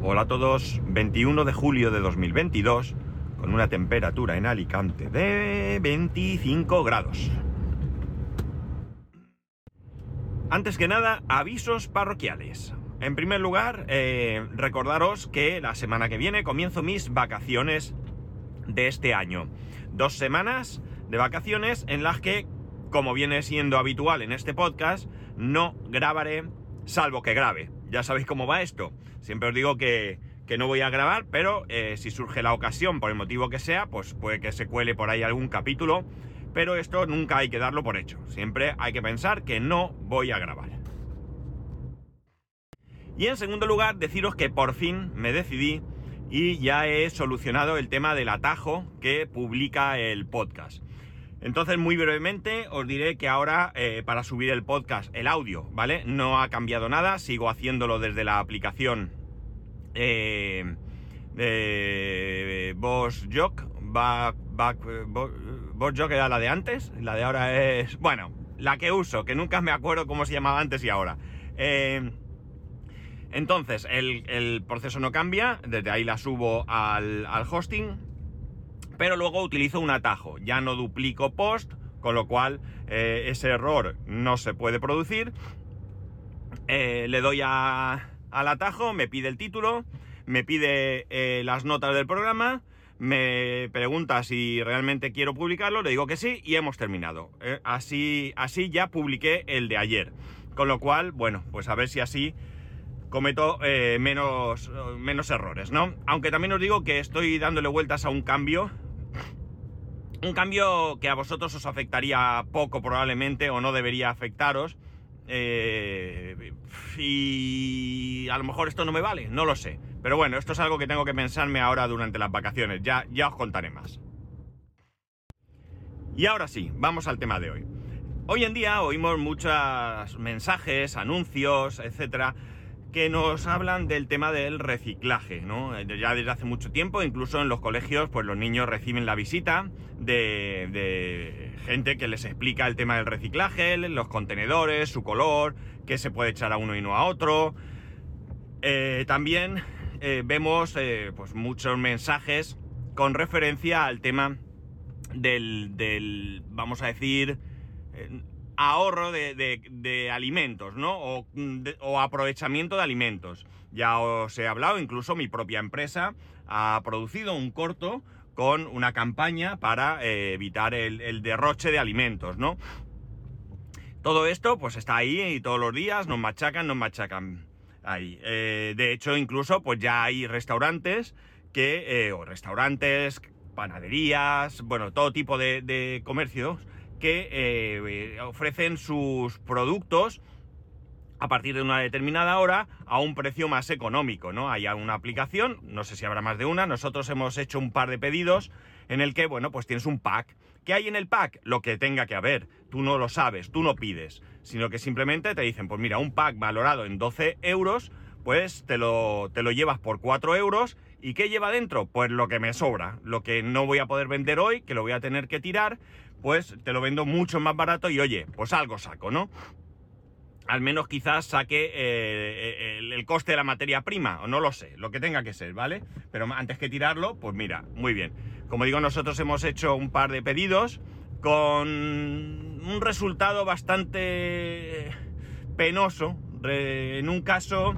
Hola a todos, 21 de julio de 2022, con una temperatura en Alicante de 25 grados. Antes que nada, avisos parroquiales. En primer lugar, eh, recordaros que la semana que viene comienzo mis vacaciones de este año. Dos semanas de vacaciones en las que, como viene siendo habitual en este podcast, no grabaré salvo que grabe. Ya sabéis cómo va esto. Siempre os digo que, no voy a grabar, pero eh, si surge la ocasión, por el motivo que sea, pues puede que se cuele por ahí algún capítulo. Pero esto nunca hay que darlo por hecho. Siempre hay que pensar que no voy a grabar. Y en segundo lugar, deciros que por fin me decidí y ya he solucionado el tema del atajo que publica el podcast. Entonces, muy brevemente, os diré que ahora eh, para subir el podcast, el audio, ¿vale? No ha cambiado nada, sigo haciéndolo desde la aplicación eh, de Boss Jock, Boss Jock era la de antes, la de ahora es, bueno, la que uso, que nunca me acuerdo cómo se llamaba antes y ahora. Eh, entonces, el, proceso no cambia, desde ahí la subo al, hosting pero luego utilizo un atajo, ya no duplico post, con lo cual eh, ese error no se puede producir. Eh, le doy al atajo, me pide el título, me pide eh, las notas del programa, me pregunta si realmente quiero publicarlo, le digo que sí y hemos terminado. así, así ya publiqué el de ayer. Con lo cual, bueno, pues a ver si así cometo menos, menos errores, ¿no? Aunque también os digo que estoy dándole vueltas a un cambio un cambio que a vosotros os afectaría poco probablemente o no debería afectaros. Eh, y a lo mejor esto no me vale, no lo sé. Pero bueno, esto es algo que tengo que pensarme ahora durante las vacaciones. Ya, ya os contaré más. Y ahora sí, vamos al tema de hoy. Hoy en día oímos muchos mensajes, anuncios, etcétera, que nos hablan del tema del reciclaje, ¿no? Ya desde hace mucho tiempo, incluso en los colegios, pues los niños reciben la visita de, gente que les explica el tema del reciclaje, los contenedores, su color, qué se puede echar a uno y no a otro. Eh, también eh, vemos eh, pues muchos mensajes con referencia al tema del vamos a decir, ahorro de, alimentos, ¿no? O, aprovechamiento de alimentos. Ya os he hablado, incluso mi propia empresa ha producido un corto con una campaña para eh, evitar el, derroche de alimentos, ¿no? Todo esto pues está ahí y todos los días nos machacan, nos machacan ahí. Eh, de hecho, incluso pues ya hay restaurantes que, eh, o restaurantes, panaderías, bueno, todo tipo de comercios que eh, ofrecen sus productos a partir de una determinada hora a un precio más económico, ¿no? Hay una aplicación, no sé si habrá más de una, nosotros hemos hecho un par de pedidos en el que, bueno, pues tienes un pack. ¿Qué hay en el pack? Lo que tenga que haber. Tú no lo sabes, tú no pides, sino que simplemente te dicen, pues mira, un pack valorado en 12 euros, pues te lo, te lo llevas por 4 euros. ¿Y qué lleva dentro? Pues lo que me sobra, lo que no voy a poder vender hoy, que lo voy a tener que tirar, pues te lo vendo mucho más barato y oye, pues algo saco, ¿no? Al menos quizás saque eh, eh, el, coste de la materia prima, o no lo sé, lo que tenga que ser, ¿vale? Pero antes que tirarlo, pues mira, muy bien. Como digo, nosotros hemos hecho un par de pedidos con un resultado bastante penoso. En un caso,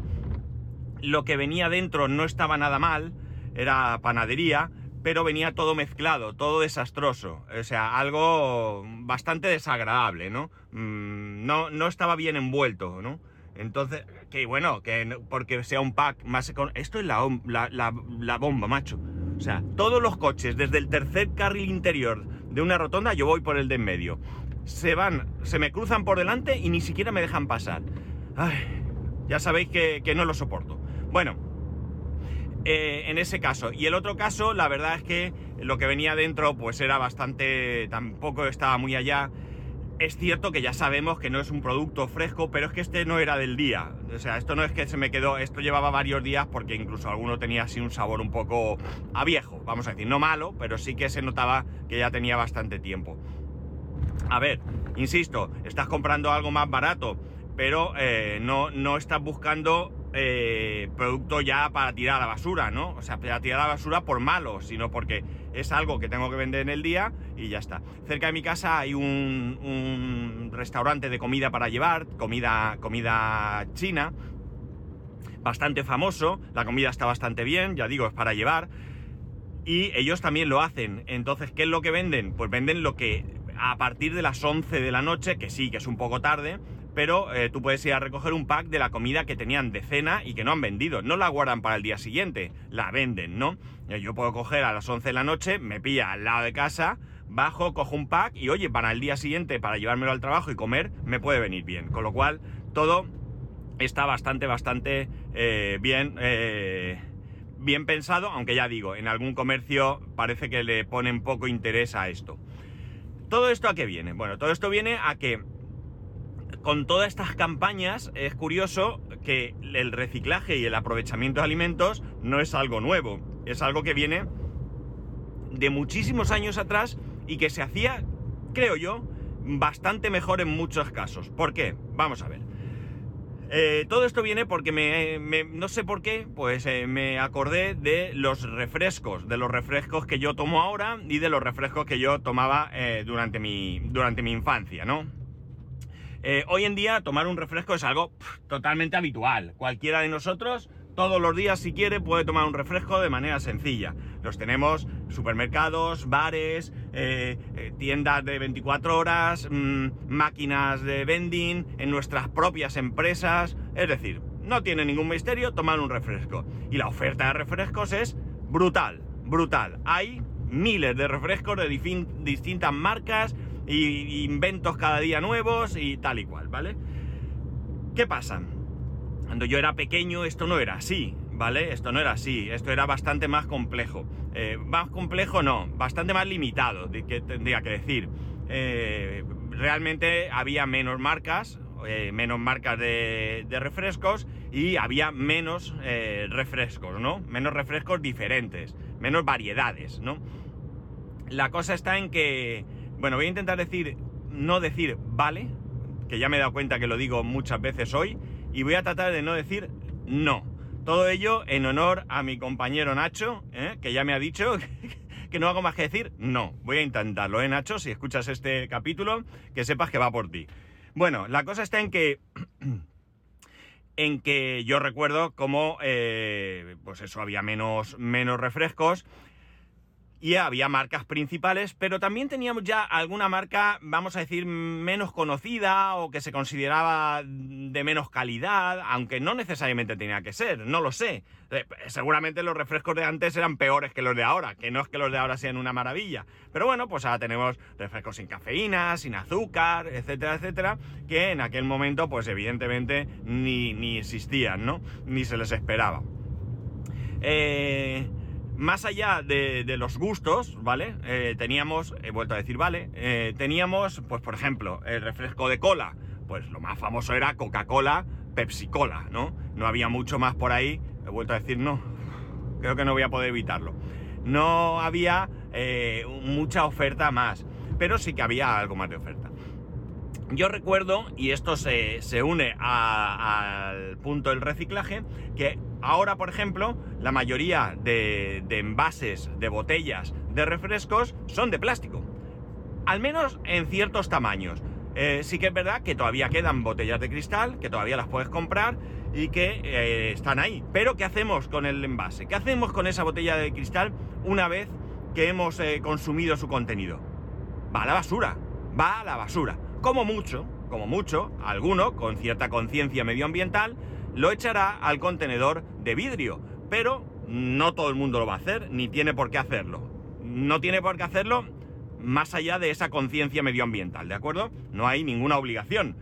lo que venía dentro no estaba nada mal, era panadería, pero venía todo mezclado, todo desastroso. O sea, algo bastante desagradable, ¿no? Mm, no, no estaba bien envuelto, ¿no? Entonces, que bueno, que porque sea un pack más Esto es la, bomba, macho. O sea, todos los coches, desde el tercer carril interior de una rotonda, yo voy por el de en medio. Se van, se me cruzan por delante y ni siquiera me dejan pasar. Ay, ya sabéis que, que no lo soporto. Bueno, eh, en ese caso. Y el otro caso, la verdad es que lo que venía dentro, pues era bastante. tampoco estaba muy allá. Es cierto que ya sabemos que no es un producto fresco, pero es que este no era del día. O sea, esto no es que se me quedó, esto llevaba varios días porque incluso alguno tenía así un sabor un poco a viejo, vamos a decir, no malo, pero sí que se notaba que ya tenía bastante tiempo. A ver, insisto, estás comprando algo más barato, pero eh, no, no estás buscando eh, producto ya para tirar a la basura, ¿no? O sea, para tirar a la basura por malo, sino porque es algo que tengo que vender en el día y ya está. Cerca de mi casa hay un, un restaurante de comida para llevar, comida, comida china, bastante famoso, la comida está bastante bien, ya digo, es para llevar. Y ellos también lo hacen. Entonces, ¿qué es lo que venden? Pues venden lo que a partir de las 11 de la noche, que sí, que es un poco tarde, pero eh, tú puedes ir a recoger un pack de la comida que tenían de cena y que no han vendido. No la guardan para el día siguiente, la venden, ¿no? Eh, yo puedo coger a las 11 de la noche, me pilla al lado de casa, bajo, cojo un pack y oye, para el día siguiente, para llevármelo al trabajo y comer, me puede venir bien. Con lo cual, todo está bastante, bastante eh, bien, bien pensado, aunque ya digo, en algún comercio parece que le ponen poco interés a esto. ¿Todo esto a qué viene? Bueno, todo esto viene a que con todas estas campañas es curioso que el reciclaje y el aprovechamiento de alimentos no es algo nuevo, es algo que viene de muchísimos años atrás y que se hacía, creo yo, bastante mejor en muchos casos. ¿Por qué? Vamos a ver. Eh, todo esto viene porque me, no sé por qué, pues eh, me acordé de los refrescos, de los refrescos que yo tomo ahora y de los refrescos que yo tomaba eh, durante, mi, durante mi infancia, ¿no? Eh, hoy en día tomar un refresco es algo totalmente habitual. Cualquiera de nosotros todos los días si quiere puede tomar un refresco de manera sencilla. Los tenemos supermercados, bares, eh, eh, tiendas de 24 horas, mm, máquinas de vending, en nuestras propias empresas. Es decir, no tiene ningún misterio tomar un refresco. Y la oferta de refrescos es brutal, brutal. Hay miles de refrescos de distintas marcas, y inventos cada día nuevos y tal y cual, ¿vale? ¿Qué pasa? Cuando yo era pequeño esto no era así, ¿vale? Esto no era así, esto era bastante más complejo. Eh, más complejo no, bastante más limitado, que tendría que decir. Eh, realmente había menos marcas, eh, menos marcas de, de, refrescos y había menos refrescos, ¿no? Menos refrescos diferentes, menos variedades, ¿no? La cosa está en que bueno, voy a intentar decir, no decir vale, que ya me he dado cuenta que lo digo muchas veces hoy, y voy a tratar de no decir no. Todo ello en honor a mi compañero Nacho, ¿eh? que ya me ha dicho que no hago más que decir no. Voy a intentarlo, ¿eh, Nacho? Si escuchas este capítulo, que sepas que va por ti. Bueno, la cosa está en que... en que yo recuerdo como, eh, pues eso, había menos, menos refrescos y había marcas principales, pero también teníamos ya alguna marca, vamos a decir, menos conocida o que se consideraba de menos calidad, aunque no necesariamente tenía que ser, no lo sé. Eh, seguramente los refrescos de antes eran peores que los de ahora, que no es que los de ahora sean una maravilla. Pero bueno, pues ahora tenemos refrescos sin cafeína, sin azúcar, etcétera, etcétera, que en aquel momento, pues evidentemente ni, ni existían, ¿no? Ni se les esperaba. Eh más allá de, los gustos, ¿vale? Eh, teníamos, he vuelto a decir, ¿vale? Eh, teníamos, pues por ejemplo, el refresco de cola. Pues lo más famoso era Coca-Cola, Pepsi-Cola, ¿no? No había mucho más por ahí. He vuelto a decir, no. Creo que no voy a poder evitarlo. No había eh, mucha oferta más, pero sí que había algo más de oferta. Yo recuerdo, y esto se, une al punto del reciclaje, que Ahora, por ejemplo, la mayoría de, envases, de botellas, de refrescos son de plástico. Al menos en ciertos tamaños. Eh, sí que es verdad que todavía quedan botellas de cristal, que todavía las puedes comprar y que eh, están ahí. Pero ¿qué hacemos con el envase? ¿Qué hacemos con esa botella de cristal una vez que hemos eh, consumido su contenido? Va a la basura, va a la basura. Como mucho, como mucho, alguno con cierta conciencia medioambiental lo echará al contenedor de vidrio. Pero no todo el mundo lo va a hacer, ni tiene por qué hacerlo. No tiene por qué hacerlo más allá de esa conciencia medioambiental, ¿de acuerdo? No hay ninguna obligación.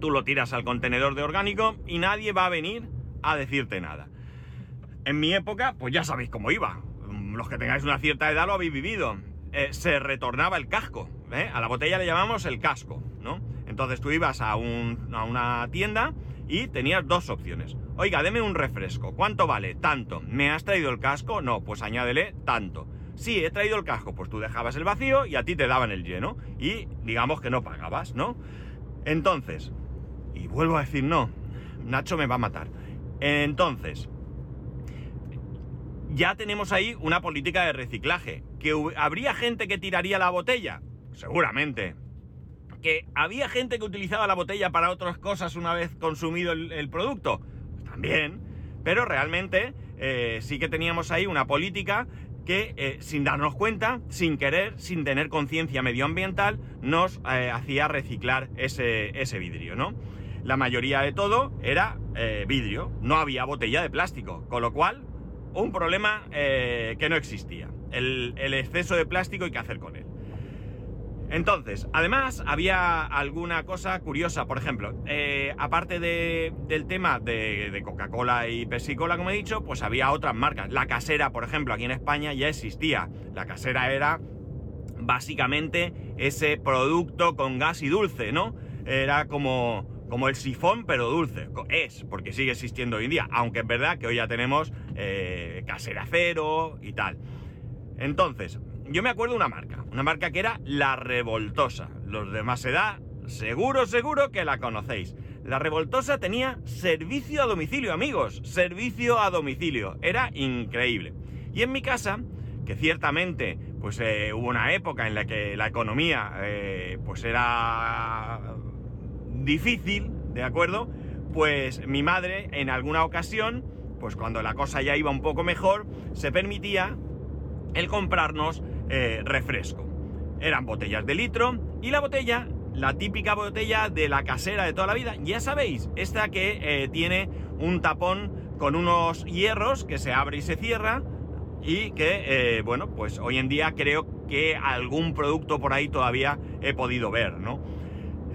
Tú lo tiras al contenedor de orgánico y nadie va a venir a decirte nada. En mi época, pues ya sabéis cómo iba. Los que tengáis una cierta edad lo habéis vivido. Eh, se retornaba el casco. ¿Eh? A la botella le llamamos el casco, ¿no? Entonces tú ibas a, una tienda y tenías dos opciones. Oiga, deme un refresco. ¿Cuánto vale? Tanto. ¿Me has traído el casco? No, pues añádele tanto. Sí, he traído el casco. Pues tú dejabas el vacío y a ti te daban el lleno. Y digamos que no pagabas, ¿no? Entonces, y vuelvo a decir no, Nacho me va a matar. Entonces, ya tenemos ahí una política de reciclaje. ¿Que habría gente que tiraría la botella? Seguramente. ¿Que había gente que utilizaba la botella para otras cosas una vez consumido el, producto? Pues también. Pero realmente eh, sí que teníamos ahí una política que eh, sin darnos cuenta, sin querer, sin tener conciencia medioambiental, nos eh, hacía reciclar ese, ese, vidrio, ¿no? La mayoría de todo era vidrio, no había botella de plástico, con lo cual un problema que no existía. El, exceso de plástico y qué hacer con él. Entonces, además había alguna cosa curiosa, por ejemplo, eh, aparte del tema de, Coca-Cola y Pepsi-Cola, como he dicho, pues había otras marcas. La casera, por ejemplo, aquí en España ya existía. La casera era básicamente ese producto con gas y dulce, ¿no? Era como, como el sifón, pero dulce. Es, porque sigue existiendo hoy en día, aunque es verdad que hoy ya tenemos eh, casera cero y tal. Entonces, yo me acuerdo de una marca, una marca que era La Revoltosa. Los de más edad, seguro, seguro que la conocéis. La Revoltosa tenía servicio a domicilio, amigos, servicio a domicilio. Era increíble. Y en mi casa, que ciertamente, pues eh, hubo una época en la que la economía, eh, pues era difícil, ¿de acuerdo? Pues mi madre en alguna ocasión, pues cuando la cosa ya iba un poco mejor, se permitía el comprarnos eh, refresco. Eran botellas de litro y la botella, la típica botella de la casera de toda la vida, ya sabéis, esta que eh, tiene un tapón con unos hierros que se abre y se cierra y que, eh, bueno, pues hoy en día creo que algún producto por ahí todavía he podido ver, ¿no?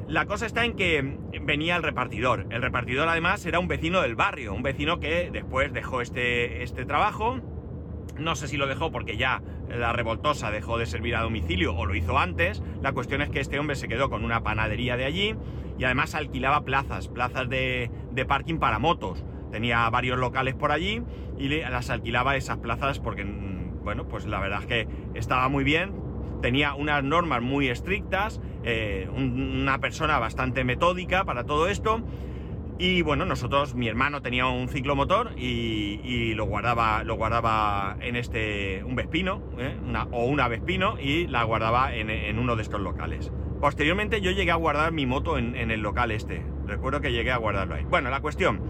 La cosa está en que venía el repartidor. El repartidor además era un vecino del barrio, un vecino que después dejó este, este trabajo. No sé si lo dejó porque ya la revoltosa dejó de servir a domicilio o lo hizo antes. La cuestión es que este hombre se quedó con una panadería de allí y además alquilaba plazas, plazas de, de parking para motos. Tenía varios locales por allí y las alquilaba esas plazas porque, mm, bueno, pues la verdad es que estaba muy bien, tenía unas normas muy estrictas, eh, una persona bastante metódica para todo esto. Y bueno, nosotros, mi hermano tenía un ciclomotor y, y lo guardaba, lo guardaba en este, un Vespino, ¿eh? o una Vespino, y la guardaba en, uno de estos locales. Posteriormente yo llegué a guardar mi moto en, en el local este. Recuerdo que llegué a guardarlo ahí. Bueno, la cuestión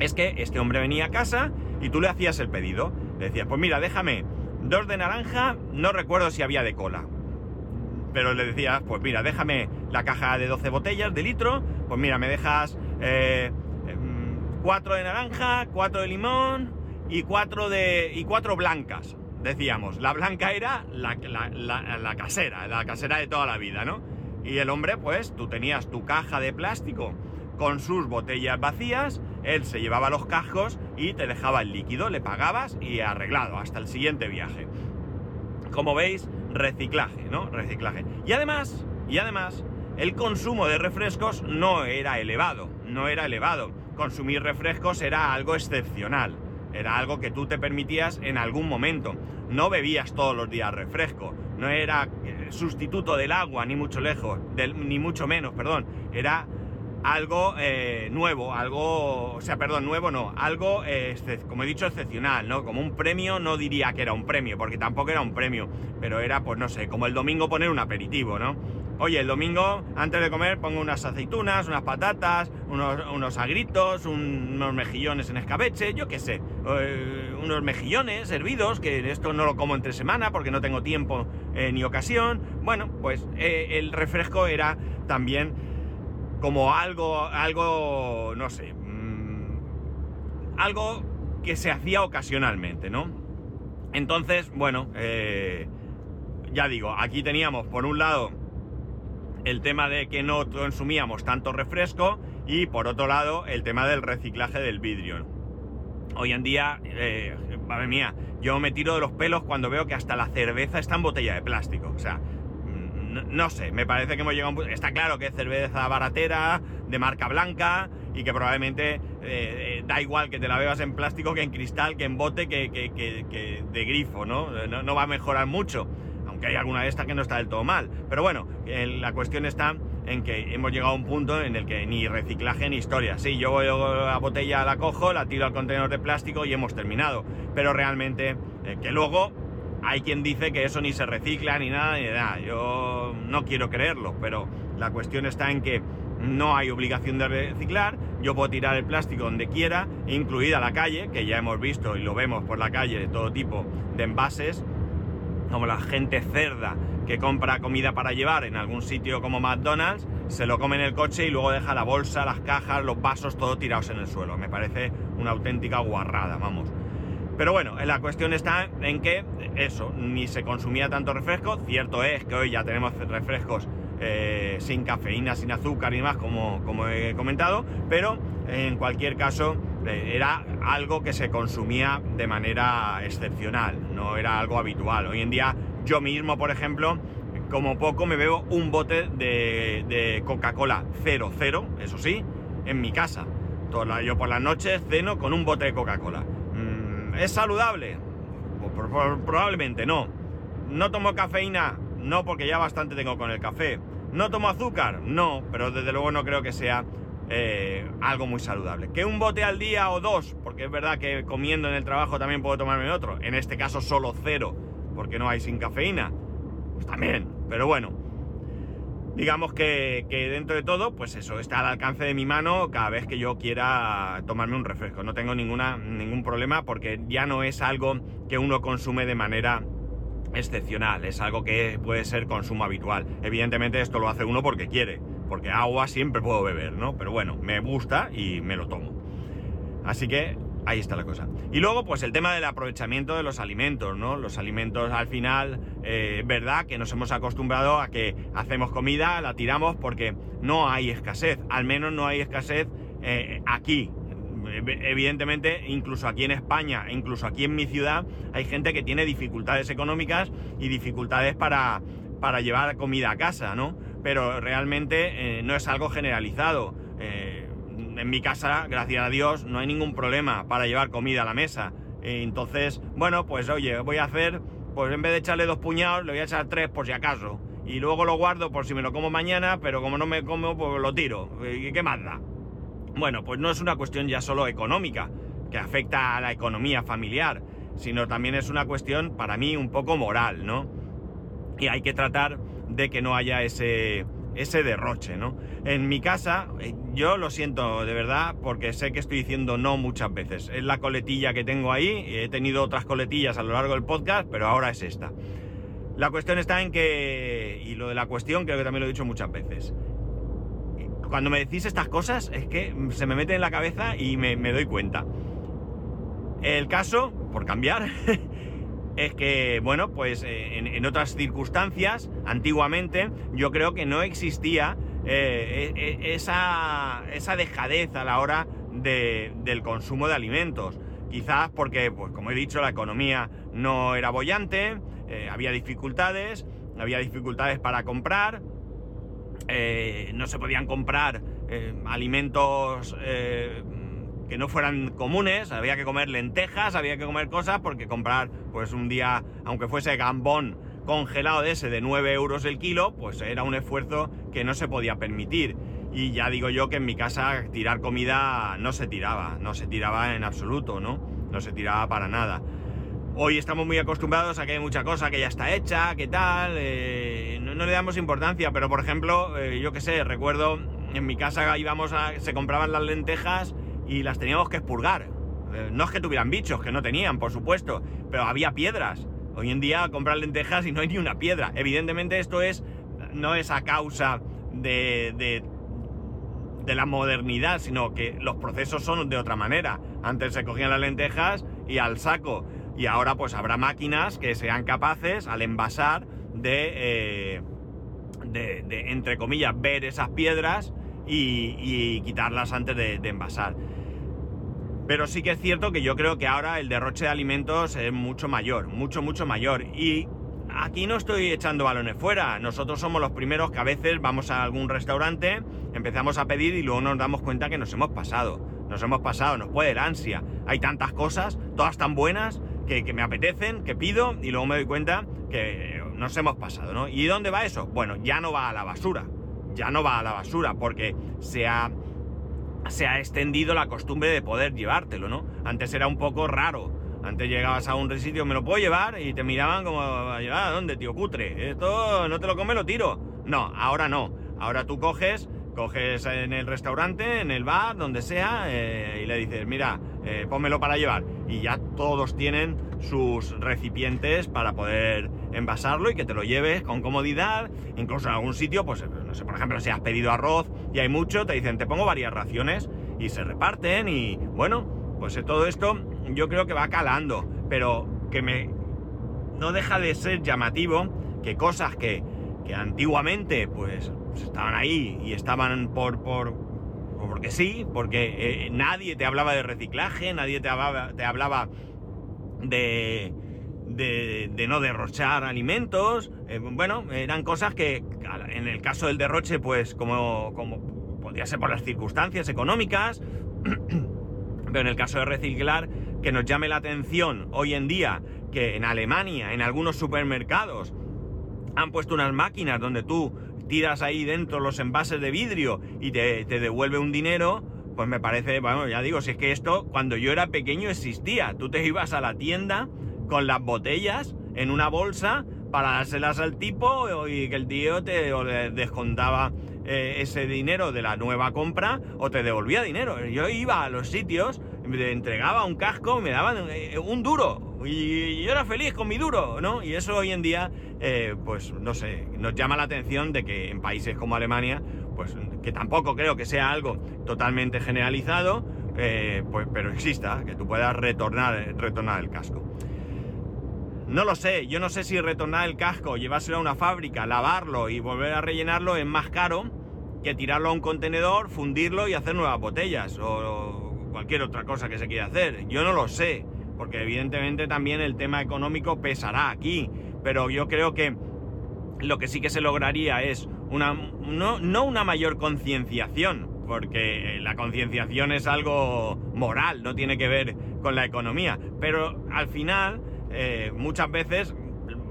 es que este hombre venía a casa y tú le hacías el pedido. Le decías, pues mira, déjame Dos de naranja, no recuerdo si había de cola. Pero le decía, pues mira, déjame la caja de 12 botellas de litro, pues mira, me dejas eh, em, cuatro de naranja, cuatro de limón y cuatro de. y cuatro blancas. Decíamos, la blanca era la, la casera, la casera de toda la vida, ¿no? Y el hombre, pues, tú tenías tu caja de plástico con sus botellas vacías, él se llevaba los cajos y te dejaba el líquido, le pagabas y arreglado hasta el siguiente viaje. Como veis, reciclaje, ¿no? Reciclaje. Y además, y además, el consumo de refrescos no era elevado, no era elevado. Consumir refrescos era algo excepcional, era algo que tú te permitías en algún momento. No bebías todos los días refresco, no era eh, sustituto del agua, ni mucho lejos, ni mucho menos, perdón. Era algo eh, nuevo, algo, o sea, perdón, nuevo no, algo, eh, como he dicho, excepcional, ¿no? Como un premio, no diría que era un premio, porque tampoco era un premio, pero era, pues no sé, como el domingo poner un aperitivo, ¿no? Oye, el domingo, antes de comer, pongo unas aceitunas, unas patatas, unos, unos agritos, unos mejillones en escabeche, yo qué sé, eh, unos mejillones hervidos, que esto no lo como entre semana porque no tengo tiempo ni ocasión. Bueno, pues el refresco era también como algo, algo, no sé, mm, algo que se hacía ocasionalmente, ¿no? Entonces, bueno, eh, ya digo, aquí teníamos por un lado el tema de que no consumíamos tanto refresco y por otro lado el tema del reciclaje del vidrio. Hoy en día, eh, madre mía, yo me tiro de los pelos cuando veo que hasta la cerveza está en botella de plástico. O sea, no, sé, me parece que hemos llegado a un. Está claro que es cerveza baratera, de marca blanca, y que probablemente eh, eh, da igual que te la bebas en plástico que en cristal, que en bote, que, de grifo, ¿no? ¿no? va a mejorar mucho, aunque hay alguna de estas que no está del todo mal. Pero bueno, la cuestión está en que hemos llegado a un punto en el que ni reciclaje ni historia. Sí, yo voy la botella la cojo, la tiro al contenedor de plástico y hemos terminado. Pero realmente, eh, que luego hay quien dice que eso ni se recicla ni nada, ni nada. Yo no quiero creerlo, pero la cuestión está en que no hay obligación de reciclar, yo puedo tirar el plástico donde quiera, incluida la calle, que ya hemos visto y lo vemos por la calle de todo tipo de envases, como la gente cerda que compra comida para llevar en algún sitio como McDonald's, se lo come en el coche y luego deja la bolsa, las cajas, los vasos, todo tirados en el suelo. Me parece una auténtica guarrada, vamos. Pero bueno, la cuestión está en que eso, ni se consumía tanto refresco. Cierto es que hoy ya tenemos refrescos eh, sin cafeína, sin azúcar y más, como, como he comentado, pero en cualquier caso eh, era algo que se consumía de manera excepcional, no era algo habitual. Hoy en día yo mismo, por ejemplo, como poco me bebo un bote de, de Coca-Cola 00, eso sí, en mi casa. Yo por las noches ceno con un bote de Coca-Cola. ¿Es saludable? Pues probablemente no. ¿No tomo cafeína? No, porque ya bastante tengo con el café. ¿No tomo azúcar? No, pero desde luego no creo que sea eh, algo muy saludable. ¿Que un bote al día o dos? Porque es verdad que comiendo en el trabajo también puedo tomarme otro. En este caso solo cero, porque no hay sin cafeína. Pues también, pero bueno digamos que, dentro de todo, pues eso, está al alcance de mi mano cada vez que yo quiera tomarme un refresco. No tengo ninguna, ningún problema porque ya no es algo que uno consume de manera excepcional, es algo que puede ser consumo habitual. Evidentemente esto lo hace uno porque quiere, porque agua siempre puedo beber, ¿no? Pero bueno, me gusta y me lo tomo. Así que Ahí está la cosa. Y luego, pues el tema del aprovechamiento de los alimentos, ¿no? Los alimentos al final, eh, verdad que nos hemos acostumbrado a que hacemos comida, la tiramos porque no hay escasez. Al menos no hay escasez eh, aquí. Evidentemente, incluso aquí en España, incluso aquí en mi ciudad, hay gente que tiene dificultades económicas y dificultades para, para llevar comida a casa, ¿no? Pero realmente eh, no es algo generalizado en mi casa, gracias a Dios, no hay ningún problema para llevar comida a la mesa. entonces, bueno, pues oye, voy a hacer, pues en vez de echarle dos puñados, le voy a echar tres por si acaso. Y luego lo guardo por si me lo como mañana, pero como no me como, pues lo tiro. ¿Y qué más da? Bueno, pues no es una cuestión ya solo económica, que afecta a la economía familiar, sino también es una cuestión, para mí, un poco moral, ¿no? Y hay que tratar de que no haya ese, ese derroche, ¿no? En mi casa, eh, yo lo siento de verdad porque sé que estoy diciendo no muchas veces. Es la coletilla que tengo ahí, he tenido otras coletillas a lo largo del podcast, pero ahora es esta. La cuestión está en que, y lo de la cuestión creo que también lo he dicho muchas veces, cuando me decís estas cosas es que se me mete en la cabeza y me, doy cuenta. El caso, por cambiar, es que, bueno, pues eh, en, otras circunstancias, antiguamente, yo creo que no existía eh, e, e, esa, esa, dejadez a la hora del consumo de alimentos. Quizás porque, pues como he dicho, la economía no era bollante, eh, había dificultades, había dificultades para comprar, no se podían comprar alimentos que no fueran comunes, había que comer lentejas, había que comer cosas, porque comprar, pues un día, aunque fuese gambón congelado de ese de 9 euros el kilo, pues era un esfuerzo que no se podía permitir. Y ya digo yo que en mi casa tirar comida no se tiraba, no se tiraba en absoluto, ¿no? No se tiraba para nada. Hoy estamos muy acostumbrados a que hay mucha cosa que ya está hecha, que tal, eh, no, le damos importancia, pero por ejemplo, eh, yo qué sé, recuerdo en mi casa íbamos a, se compraban las lentejas y las teníamos que expurgar. Eh, no es que tuvieran bichos, que no tenían, por supuesto, pero había piedras. Hoy en día comprar lentejas y no hay ni una piedra. Evidentemente esto es no es a causa de, de, la modernidad, sino que los procesos son de otra manera. Antes se cogían las lentejas y al saco. Y ahora pues habrá máquinas que sean capaces, al envasar, de, eh, de, de entre comillas, ver esas piedras y, quitarlas antes de, envasar. Pero sí que es cierto que yo creo que ahora el derroche de alimentos es mucho mayor, mucho, mucho mayor. Y aquí no estoy echando balones fuera. Nosotros somos los primeros que a veces vamos a algún restaurante, empezamos a pedir y luego nos damos cuenta que nos hemos pasado. Nos hemos pasado, nos puede la ansia. Hay tantas cosas, todas tan buenas, que, que me apetecen, que pido y luego me doy cuenta que nos hemos pasado, ¿no? ¿Y dónde va eso? Bueno, ya no va a la basura ya no va a la basura porque se ha, se ha extendido la costumbre de poder llevártelo, ¿no? Antes era un poco raro. Antes llegabas a un sitio, me lo puedo llevar y te miraban como, ¿a dónde, tío cutre? Esto no te lo come, lo tiro. No, ahora no. Ahora tú coges, coges en el restaurante, en el bar, donde sea, eh, y le dices, mira, eh, pónmelo para llevar. Y ya todos tienen sus recipientes para poder envasarlo y que te lo lleves con comodidad. Incluso en algún sitio, pues no sé, por ejemplo, si has pedido arroz y hay mucho, te dicen, te pongo varias raciones y se reparten y bueno, pues todo esto yo creo que va calando, pero que me no deja de ser llamativo que cosas que, que antiguamente pues, pues estaban ahí y estaban por, por porque sí, porque eh, nadie te hablaba de reciclaje, nadie te hablaba, te hablaba de, de, no derrochar alimentos. Eh, bueno, eran cosas que en el caso del derroche, pues como, como ser por las circunstancias económicas, pero en el caso de reciclar, que nos llame la atención hoy en día que en Alemania, en algunos supermercados, han puesto unas máquinas donde tú tiras ahí dentro los envases de vidrio y te, te devuelve un dinero, pues me parece, bueno, ya digo, si es que esto cuando yo era pequeño existía. Tú te ibas a la tienda con las botellas en una bolsa para dárselas al tipo y que el tío te descontaba eh, ese dinero de la nueva compra o te devolvía dinero. Yo iba a los sitios, me entregaba un casco, me daban eh, un duro y yo era feliz con mi duro, ¿no? Y eso hoy en día, eh, pues no sé, nos llama la atención de que en países como Alemania, pues que tampoco creo que sea algo totalmente generalizado, pues, pero exista, que tú puedas retornar, retornar el casco. No lo sé, yo no sé si retornar el casco, llevárselo a una fábrica, lavarlo y volver a rellenarlo es más caro que tirarlo a un contenedor, fundirlo y hacer nuevas botellas o cualquier otra cosa que se quiera hacer. Yo no lo sé, porque evidentemente también el tema económico pesará aquí, pero yo creo que lo que sí que se lograría es una, no, no una mayor concienciación, porque la concienciación es algo moral, no tiene que ver con la economía, pero al final eh, muchas veces,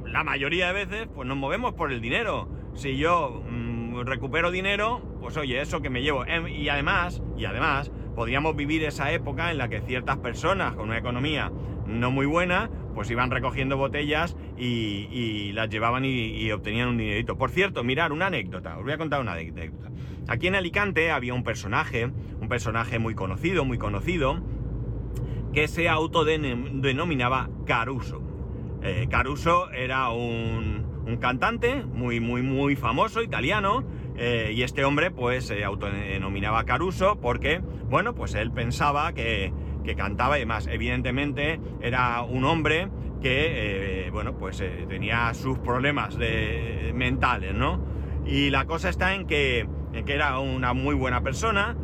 la mayoría de veces, pues nos movemos por el dinero. Si yo mm, recupero dinero, pues oye, eso que me llevo. Em, y además, y además, podríamos vivir esa época en la que ciertas personas con una economía no muy buena, pues iban recogiendo botellas y, las llevaban y, obtenían un dinerito. Por cierto, mirar, una anécdota, os voy a contar una anécdota. Aquí en Alicante había un personaje, un personaje muy conocido, muy conocido, que se autodenominaba Caruso. Eh, Caruso era un, cantante muy, muy, muy famoso, italiano, eh, y este hombre pues se autodenominaba Caruso porque, bueno, pues él pensaba que, cantaba y demás. Evidentemente era un hombre que, eh, bueno, pues tenía sus problemas de, mentales, ¿no? Y la cosa está en que, en que era una muy buena persona,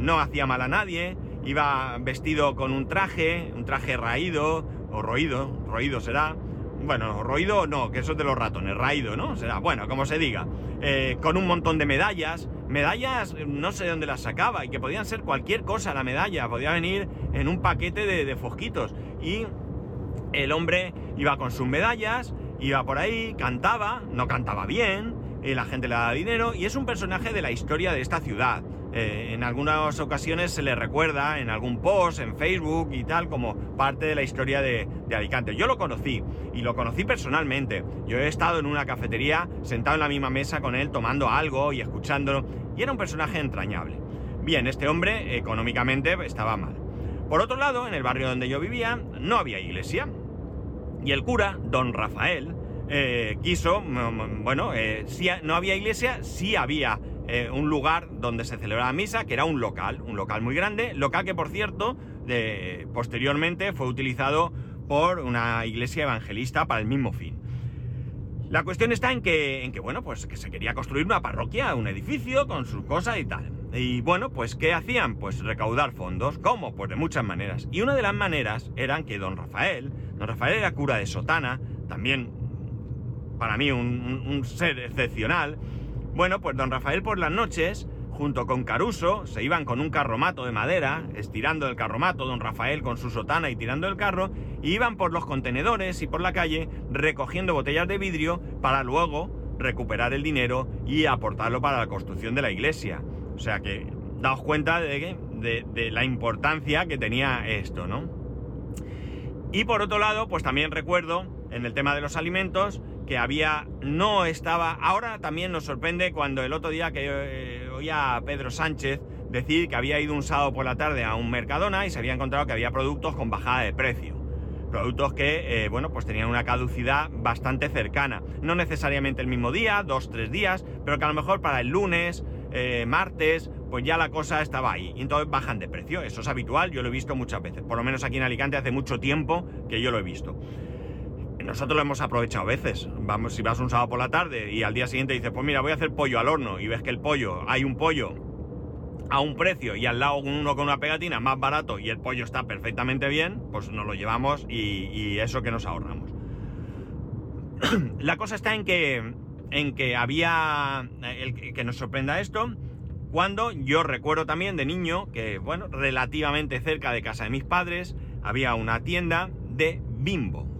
no hacía mal a nadie, Iba vestido con un traje, un traje raído, o roído, roído será. Bueno, roído no, que eso es de los ratones, raído, ¿no? Será, bueno, como se diga. Eh, con un montón de medallas. Medallas, no sé de dónde las sacaba, y que podían ser cualquier cosa la medalla. Podía venir en un paquete de, fosquitos. Y el hombre iba con sus medallas, iba por ahí, cantaba, no cantaba bien, y la gente le daba dinero, y es un personaje de la historia de esta ciudad. Eh, en algunas ocasiones se le recuerda en algún post, en Facebook y tal, como parte de la historia de, Alicante. Yo lo conocí y lo conocí personalmente. Yo he estado en una cafetería sentado en la misma mesa con él tomando algo y escuchándolo y era un personaje entrañable. Bien, este hombre económicamente estaba mal. Por otro lado, en el barrio donde yo vivía no había iglesia y el cura, don Rafael, eh, quiso, bueno, eh, si no había iglesia, sí había eh, un lugar donde se celebraba misa, que era un local, un local muy grande, local que por cierto, posteriormente fue utilizado por una iglesia evangelista para el mismo fin. La cuestión está en que, en que, bueno, pues que se quería construir una parroquia, un edificio con sus cosas y tal. Y bueno, pues ¿qué hacían? Pues recaudar fondos. ¿Cómo? Pues de muchas maneras. Y una de las maneras eran que don Rafael, don Rafael era cura de Sotana, también para mí un ser excepcional, bueno, pues don Rafael por las noches, junto con Caruso, se iban con un carromato de madera, estirando el carromato, don Rafael con su sotana y tirando el carro, y iban por los contenedores y por la calle recogiendo botellas de vidrio para luego recuperar el dinero y aportarlo para la construcción de la iglesia. O sea que daos cuenta de, de la importancia que tenía esto, ¿no? Y por otro lado, pues también recuerdo en el tema de los alimentos que había, no estaba, ahora también nos sorprende cuando el otro día que eh, oía a Pedro Sánchez decir que había ido un sábado por la tarde a un Mercadona y se había encontrado que había productos con bajada de precio. Productos que, eh, bueno, pues tenían una caducidad bastante cercana. No necesariamente el mismo día, dos, tres días, pero que a lo mejor para el lunes, eh, martes, pues ya la cosa estaba ahí. Y entonces bajan de precio. Eso es habitual, yo lo he visto muchas veces. Por lo menos aquí en Alicante hace mucho tiempo que yo lo he visto. Nosotros lo hemos aprovechado a veces. Vamos, si vas un sábado por la tarde y al día siguiente dices, pues mira, voy a hacer pollo al horno y ves que el pollo, hay un pollo a un precio y al lado uno con una pegatina más barato y el pollo está perfectamente bien, pues nos lo llevamos y, eso que nos ahorramos. la cosa está en que, en que había, que nos sorprenda esto, cuando yo recuerdo también de niño que, bueno, relativamente cerca de casa de mis padres había una tienda de bimbo.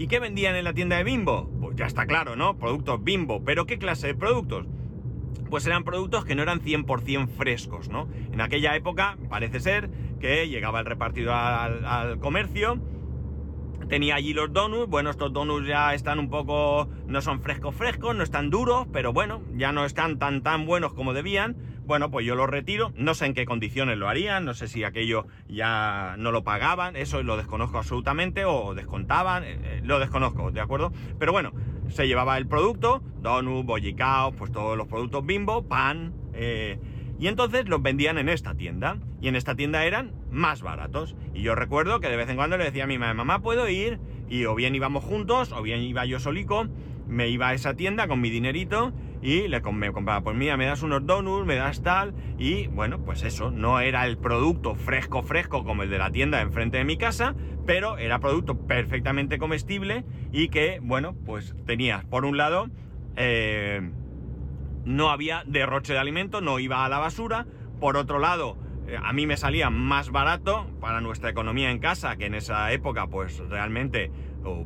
¿Y qué vendían en la tienda de Bimbo? Pues ya está claro, ¿no? Productos Bimbo. ¿Pero qué clase de productos? Pues eran productos que no eran 100% frescos, ¿no? En aquella época parece ser que llegaba el repartido al, comercio, tenía allí los donuts, bueno, estos donuts ya están un poco, no son frescos frescos, no están duros, pero bueno, ya no están tan tan buenos como debían, bueno, pues yo lo retiro, no sé en qué condiciones lo harían, no sé si aquello ya no lo pagaban, eso lo desconozco absolutamente, o descontaban, eh, eh, lo desconozco, ¿de acuerdo? Pero bueno, se llevaba el producto, donut, bollicaos, pues todos los productos bimbo, pan, eh, y entonces los vendían en esta tienda, y en esta tienda eran más baratos. Y yo recuerdo que de vez en cuando le decía a mi mamá, mamá, ¿puedo ir? Y o bien íbamos juntos, o bien iba yo solico, me iba a esa tienda con mi dinerito, y le, me compraba, pues mira, me das unos donuts, me das tal, y bueno, pues eso, no era el producto fresco, fresco como el de la tienda enfrente de mi casa, pero era producto perfectamente comestible y que, bueno, pues tenía, por un lado, eh, no había derroche de alimento, no iba a la basura, por otro lado, eh, a mí me salía más barato para nuestra economía en casa, que en esa época, pues realmente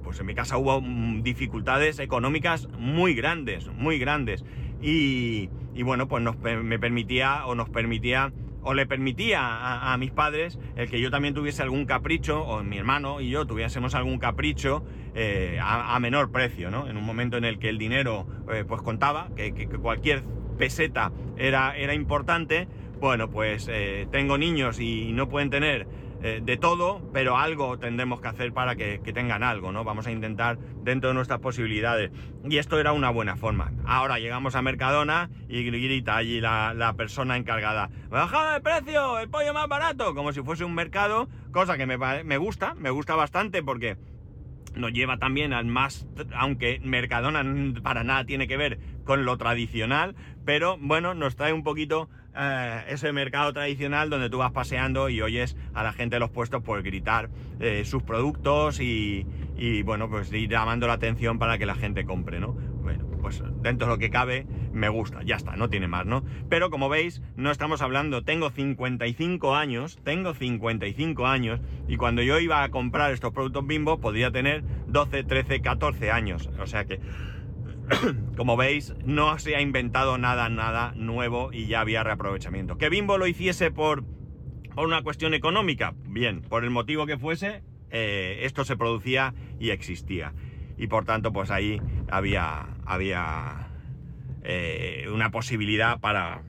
pues en mi casa hubo mm, dificultades económicas muy grandes, muy grandes. Y, bueno, pues me permitía o nos permitía o le permitía a, mis padres el que yo también tuviese algún capricho, o mi hermano y yo tuviésemos algún capricho eh, a, menor precio, ¿no? En un momento en el que el dinero eh, pues contaba, que, cualquier peseta era, era importante, bueno, pues eh, tengo niños y no pueden tener eh, de todo, pero algo tendremos que hacer para que, tengan algo, ¿no? Vamos a intentar dentro de nuestras posibilidades. Y esto era una buena forma. Ahora llegamos a Mercadona y grita allí la, persona encargada, ¡bajada de precio! ¡El pollo más barato! Como si fuese un mercado, cosa que me, me gusta, me gusta bastante porque nos lleva también al más, aunque Mercadona para nada tiene que ver con lo tradicional, pero bueno, nos trae un poquito eh, ese mercado tradicional donde tú vas paseando y oyes a la gente de los puestos por gritar eh, sus productos y, bueno, pues ir llamando la atención para que la gente compre, ¿no? Bueno, pues dentro de lo que cabe me gusta, ya está, no tiene más, ¿no? Pero como veis, no estamos hablando, tengo 55 años, tengo 55 años y cuando yo iba a comprar estos productos bimbo podía tener 12, 13, 14 años, o sea que como veis, no se ha inventado nada, nada nuevo y ya había reaprovechamiento. Que Bimbo lo hiciese por, por una cuestión económica, bien, por el motivo que fuese, eh, esto se producía y existía. Y por tanto, pues ahí había, había eh, una posibilidad para,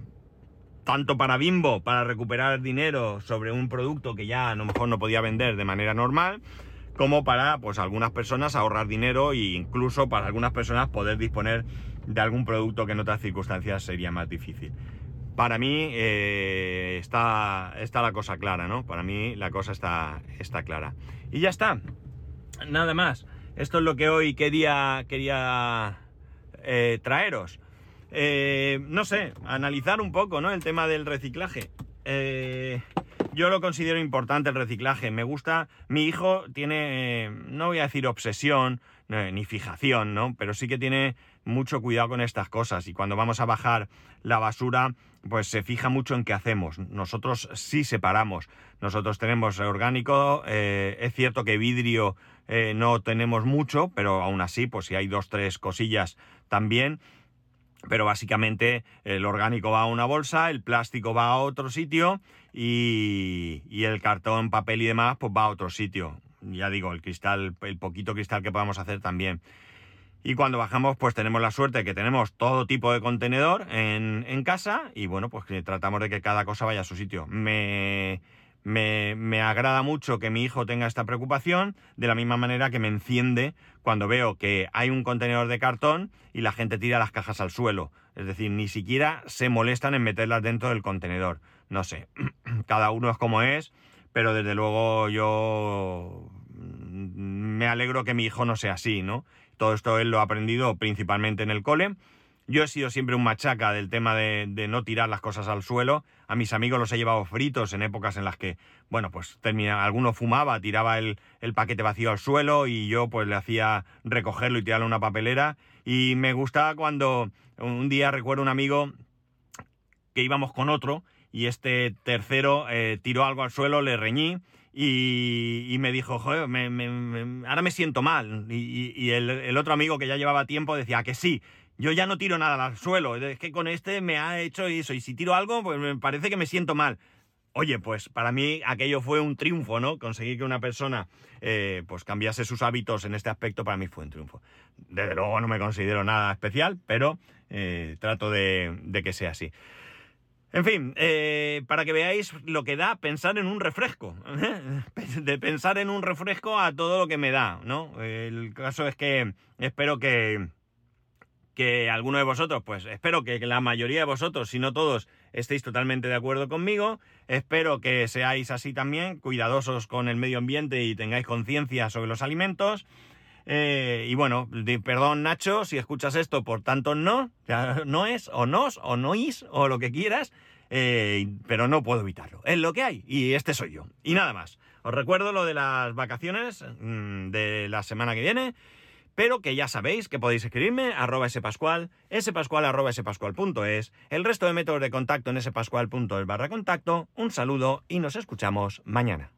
tanto para Bimbo, para recuperar dinero sobre un producto que ya a lo mejor no podía vender de manera normal, como para pues algunas personas ahorrar dinero e incluso para algunas personas poder disponer de algún producto que en otras circunstancias sería más difícil. Para mí eh, está, está, la cosa clara, ¿no? Para mí la cosa está, está clara. Y ya está. Nada más. Esto es lo que hoy quería, quería eh, traeros. Eh, no sé, analizar un poco, ¿no? El tema del reciclaje. Yo lo considero importante el reciclaje. Me gusta, mi hijo tiene, no voy a decir obsesión, ni fijación, ¿no? Pero sí que tiene mucho cuidado con estas cosas y cuando vamos a bajar la basura, pues se fija mucho en qué hacemos. Nosotros sí separamos. Nosotros tenemos orgánico, eh, es cierto que vidrio eh, no tenemos mucho, pero aún así, pues si hay dos, tres cosillas también. Pero básicamente el orgánico va a una bolsa, el plástico va a otro sitio y, y el cartón, papel y demás, pues va a otro sitio. Ya digo, el cristal, el poquito cristal que podamos hacer también. Y cuando bajamos, pues tenemos la suerte que tenemos todo tipo de contenedor en, en casa y bueno, pues tratamos de que cada cosa vaya a su sitio. Me, me, agrada mucho que mi hijo tenga esta preocupación, de la misma manera que me enciende cuando veo que hay un contenedor de cartón y la gente tira las cajas al suelo. Es decir, ni siquiera se molestan en meterlas dentro del contenedor. No sé, cada uno es como es, pero desde luego yo me alegro que mi hijo no sea así, ¿no? Todo esto él lo ha aprendido principalmente en el cole. Yo he sido siempre un machaca del tema de, no tirar las cosas al suelo. A mis amigos los he llevado fritos en épocas en las que, bueno, pues termina, alguno fumaba, tiraba el, paquete vacío al suelo y yo pues le hacía recogerlo y tirarlo en una papelera. Y me gustaba cuando un día recuerdo un amigo que íbamos con otro y este tercero eh, tiró algo al suelo, le reñí y, me dijo, joder, ahora me siento mal. Y, el, otro amigo que ya llevaba tiempo decía que sí, yo ya no tiro nada al suelo, es que con este me ha hecho eso, y si tiro algo, pues me parece que me siento mal. Oye, pues para mí aquello fue un triunfo, ¿no? Conseguir que una persona eh, pues cambiase sus hábitos en este aspecto para mí fue un triunfo. Desde luego no me considero nada especial, pero eh, trato de que sea así. En fin, eh, para que veáis lo que da pensar en un refresco, de pensar en un refresco a todo lo que me da, ¿no? El caso es que espero que, que alguno de vosotros, pues espero que la mayoría de vosotros, si no todos, estéis totalmente de acuerdo conmigo. Espero que seáis así también, cuidadosos con el medio ambiente y tengáis conciencia sobre los alimentos. Eh, y bueno, perdón Nacho, si escuchas esto, por tanto no, no es, o no, o no is, o lo que quieras, eh, pero no puedo evitarlo. Es lo que hay, y este soy yo. Y nada más. Os recuerdo lo de las vacaciones mm, de la semana que viene, pero que ya sabéis que podéis escribirme arroba spascual, spascual arroba spascual.es, el resto de métodos de contacto en spascual.es barra contacto. Un saludo y nos escuchamos mañana.